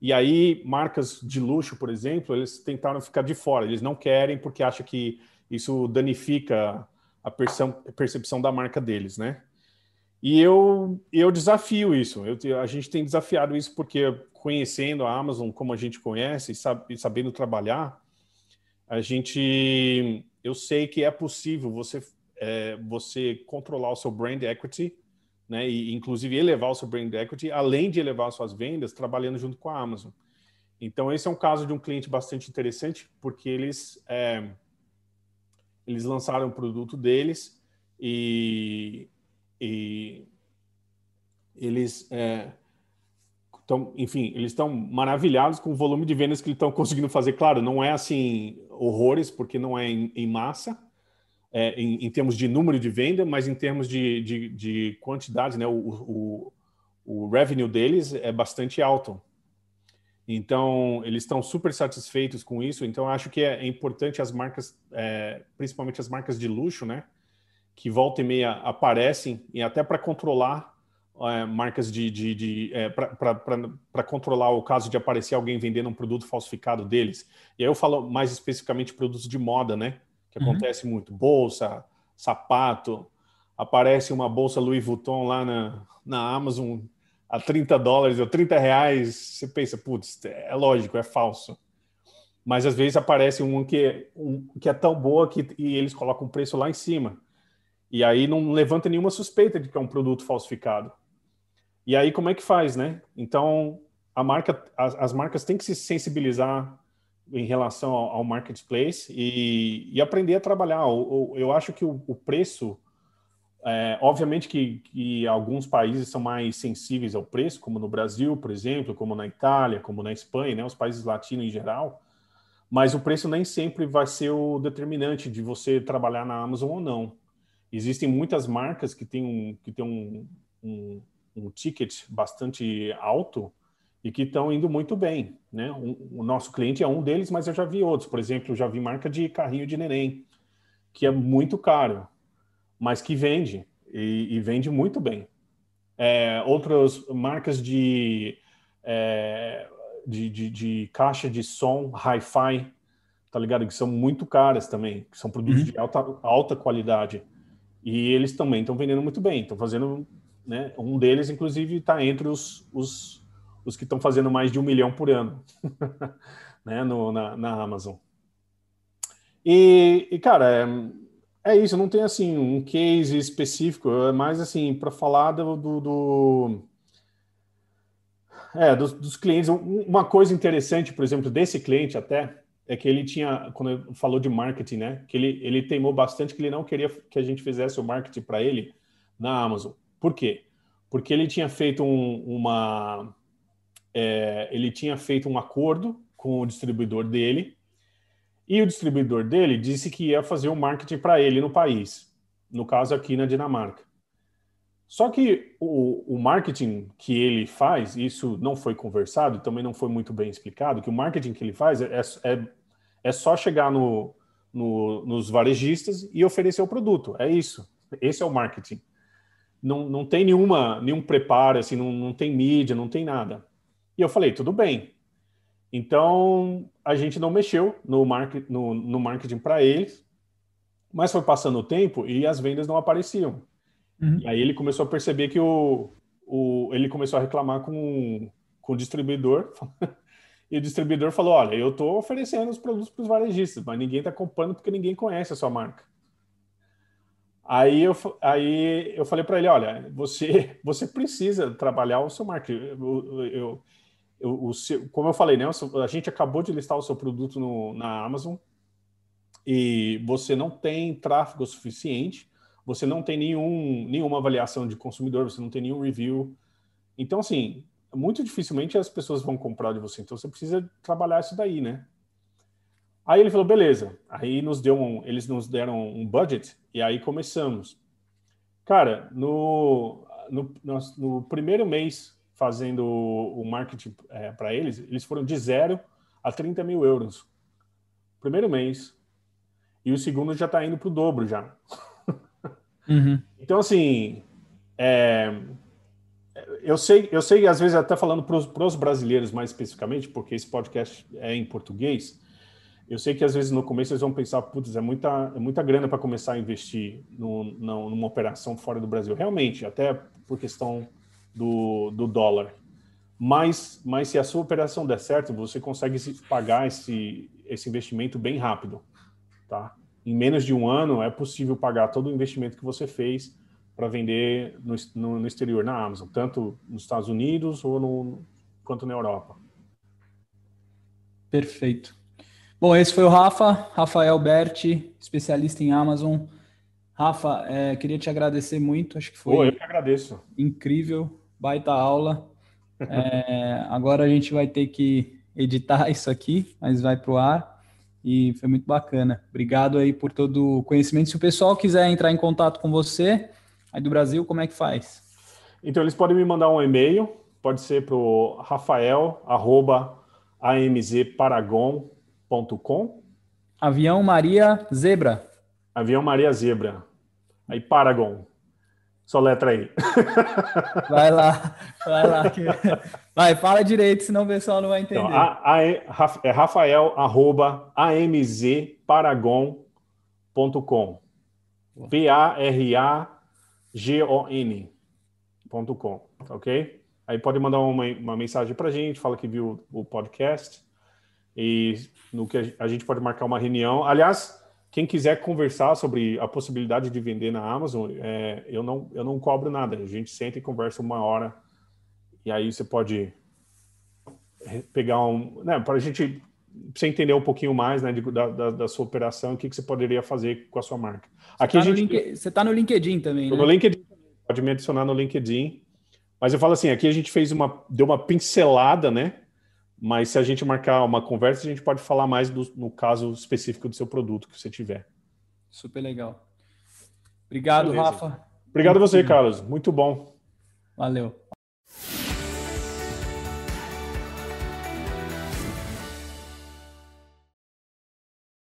E aí, marcas de luxo, por exemplo, eles tentaram ficar de fora. Eles não querem porque acham que isso danifica a percepção da marca deles, né? E eu, eu desafio isso. Eu, a gente tem desafiado isso porque, conhecendo a Amazon como a gente conhece e, sabendo trabalhar, a gente, eu sei que é possível você, é, você controlar o seu brand equity né? E inclusive elevar o seu brand equity, além de elevar suas vendas, trabalhando junto com a Amazon. Então esse é um caso de um cliente bastante interessante, porque eles é, eles lançaram o produto deles e, e eles é, então, enfim, eles estão maravilhados com o volume de vendas que eles estão conseguindo fazer. Claro, não é assim horrores, porque não é em, em massa, é, em, em, termos de número de venda, mas em termos de, de, de quantidade, né? O, o, o, revenue deles é bastante alto. Então, eles estão super satisfeitos com isso. Então, acho que é, é importante as marcas, é, principalmente as marcas de luxo, né? Que volta e meia aparecem, e até para controlar é, marcas de. de, de é, para controlar o caso de aparecer alguém vendendo um produto falsificado deles. E aí eu falo mais especificamente produtos de moda, né? Uhum. acontece muito. Bolsa, sapato, aparece uma bolsa Louis Vuitton lá na, na Amazon a 30 dólares ou 30 reais, você pensa, putz, é lógico, é falso. Mas às vezes aparece um que, um, que é tão boa que e eles colocam o preço lá em cima. E aí não levanta nenhuma suspeita de que é um produto falsificado. E aí como é que faz, né? Então a marca, as, as marcas têm que se sensibilizar em relação ao, ao marketplace e, e, aprender a trabalhar. Eu, eu acho que o, o preço, é, obviamente que, que, alguns países são mais sensíveis ao preço, como no Brasil, por exemplo, como na Itália, como na Espanha, né, os países latinos em geral, mas o preço nem sempre vai ser o determinante de você trabalhar na Amazon ou não. Existem muitas marcas que têm um, que têm um, um, um ticket bastante alto e que estão indo muito bem. Né? Um, o nosso cliente é um deles, mas eu já vi outros. Por exemplo, já vi marca de carrinho de neném, que é muito caro, mas que vende e, e vende muito bem. É, outras marcas de, é, de, de, de, caixa de som hi-fi, tá ligado? Que são muito caras também, que são produtos uhum. de alta, alta qualidade. E eles também estão vendendo muito bem, estão fazendo. Né, um deles, inclusive, está entre os, os, os que estão fazendo mais de um milhão por ano né, no, na, na Amazon. E, e cara, é, é, isso, não tem assim um case específico, é mais assim para falar do, do, do é, dos, dos, clientes. Uma coisa interessante, por exemplo, desse cliente até, é que ele tinha, quando falou de marketing, né? Que ele, ele teimou bastante que ele não queria que a gente fizesse o marketing para ele na Amazon. Por quê? Porque ele tinha feito um, uma. É, ele tinha feito um acordo com o distribuidor dele e o distribuidor dele disse que ia fazer o um marketing para ele no país, no caso aqui na Dinamarca. Só que o, o, marketing que ele faz, isso não foi conversado, também não foi muito bem explicado, que o marketing que ele faz é, é, é só chegar no, no, nos varejistas e oferecer o produto. É isso. Esse é o marketing. Não, não tem nenhuma, nenhum preparo, assim, não, não tem mídia, não tem nada. E eu falei, tudo bem. Então, a gente não mexeu no, market, no, no marketing para eles, mas foi passando o tempo e as vendas não apareciam. Uhum. E aí ele começou a perceber que o, o, ele começou a reclamar com, com o distribuidor E o distribuidor falou: Olha, eu estou oferecendo os produtos para os varejistas, mas ninguém está comprando porque ninguém conhece a sua marca. Aí eu, aí eu falei para ele: Olha, você, você precisa trabalhar o seu marketing. Eu, eu, o seu, como eu falei, né, a gente acabou de listar o seu produto no, na Amazon e você não tem tráfego suficiente, você não tem nenhum, nenhuma avaliação de consumidor, você não tem nenhum review. Então, assim, muito dificilmente as pessoas vão comprar de você. Então você precisa trabalhar isso daí, né? Aí ele falou, beleza. Aí nos deu um, eles nos deram um budget e aí começamos. Cara, no, no, no primeiro mês fazendo o marketing é, para eles, eles foram de zero a 30 mil euros. Primeiro mês. E o segundo já está indo para o dobro já. Uhum. Então, assim, é, eu sei, eu sei, às vezes, até falando para os brasileiros mais especificamente, porque esse podcast é em português, eu sei que às vezes no começo eles vão pensar, putz, é muita, é muita grana para começar a investir no, no, numa operação fora do Brasil. Realmente, até por questão do, do dólar. Mas, mas se a sua operação der certo, você consegue pagar esse, esse investimento bem rápido. Tá? Em menos de um ano é possível pagar todo o investimento que você fez para vender no, no, no, exterior, na Amazon, tanto nos Estados Unidos ou no, quanto na Europa. Perfeito. Bom, esse foi o Rafa, Rafael Berti, especialista em Amazon. Rafa, é, queria te agradecer muito, acho que foi Pô, eu que agradeço. incrível, baita aula. É, agora a gente vai ter que editar isso aqui, mas vai para o ar e foi muito bacana. Obrigado aí por todo o conhecimento. Se o pessoal quiser entrar em contato com você, Aí do Brasil, como é que faz? Então, eles podem me mandar um e-mail, pode ser para o rafael.amzparagon.com. Avião Maria Zebra. Avião Maria Zebra. Aí, Paragon. Só letra aí. Vai lá, vai lá. Vai, fala direito, senão o pessoal não vai entender. Então, a, a, é rafael.amzparagon.com. P-A-R-A gon.com, ok? Aí pode mandar uma, uma mensagem para a gente, fala que viu o podcast e no que a gente pode marcar uma reunião. Aliás, quem quiser conversar sobre a possibilidade de vender na Amazon, é, eu, não, eu não cobro nada. A gente senta e conversa uma hora e aí você pode pegar um... Né, para a gente você entender um pouquinho mais né, de, da, da, sua operação o que, que você poderia fazer com a sua marca. Aqui tá gente... link... Você está no LinkedIn também, né? No LinkedIn, pode me adicionar no LinkedIn. Mas eu falo assim, aqui a gente fez uma, deu uma pincelada, né? Mas se a gente marcar uma conversa, a gente pode falar mais do, no caso específico do seu produto que você tiver. Super legal. Obrigado, Beleza. Rafa. Obrigado a você, Carlos. Muito bom. Valeu.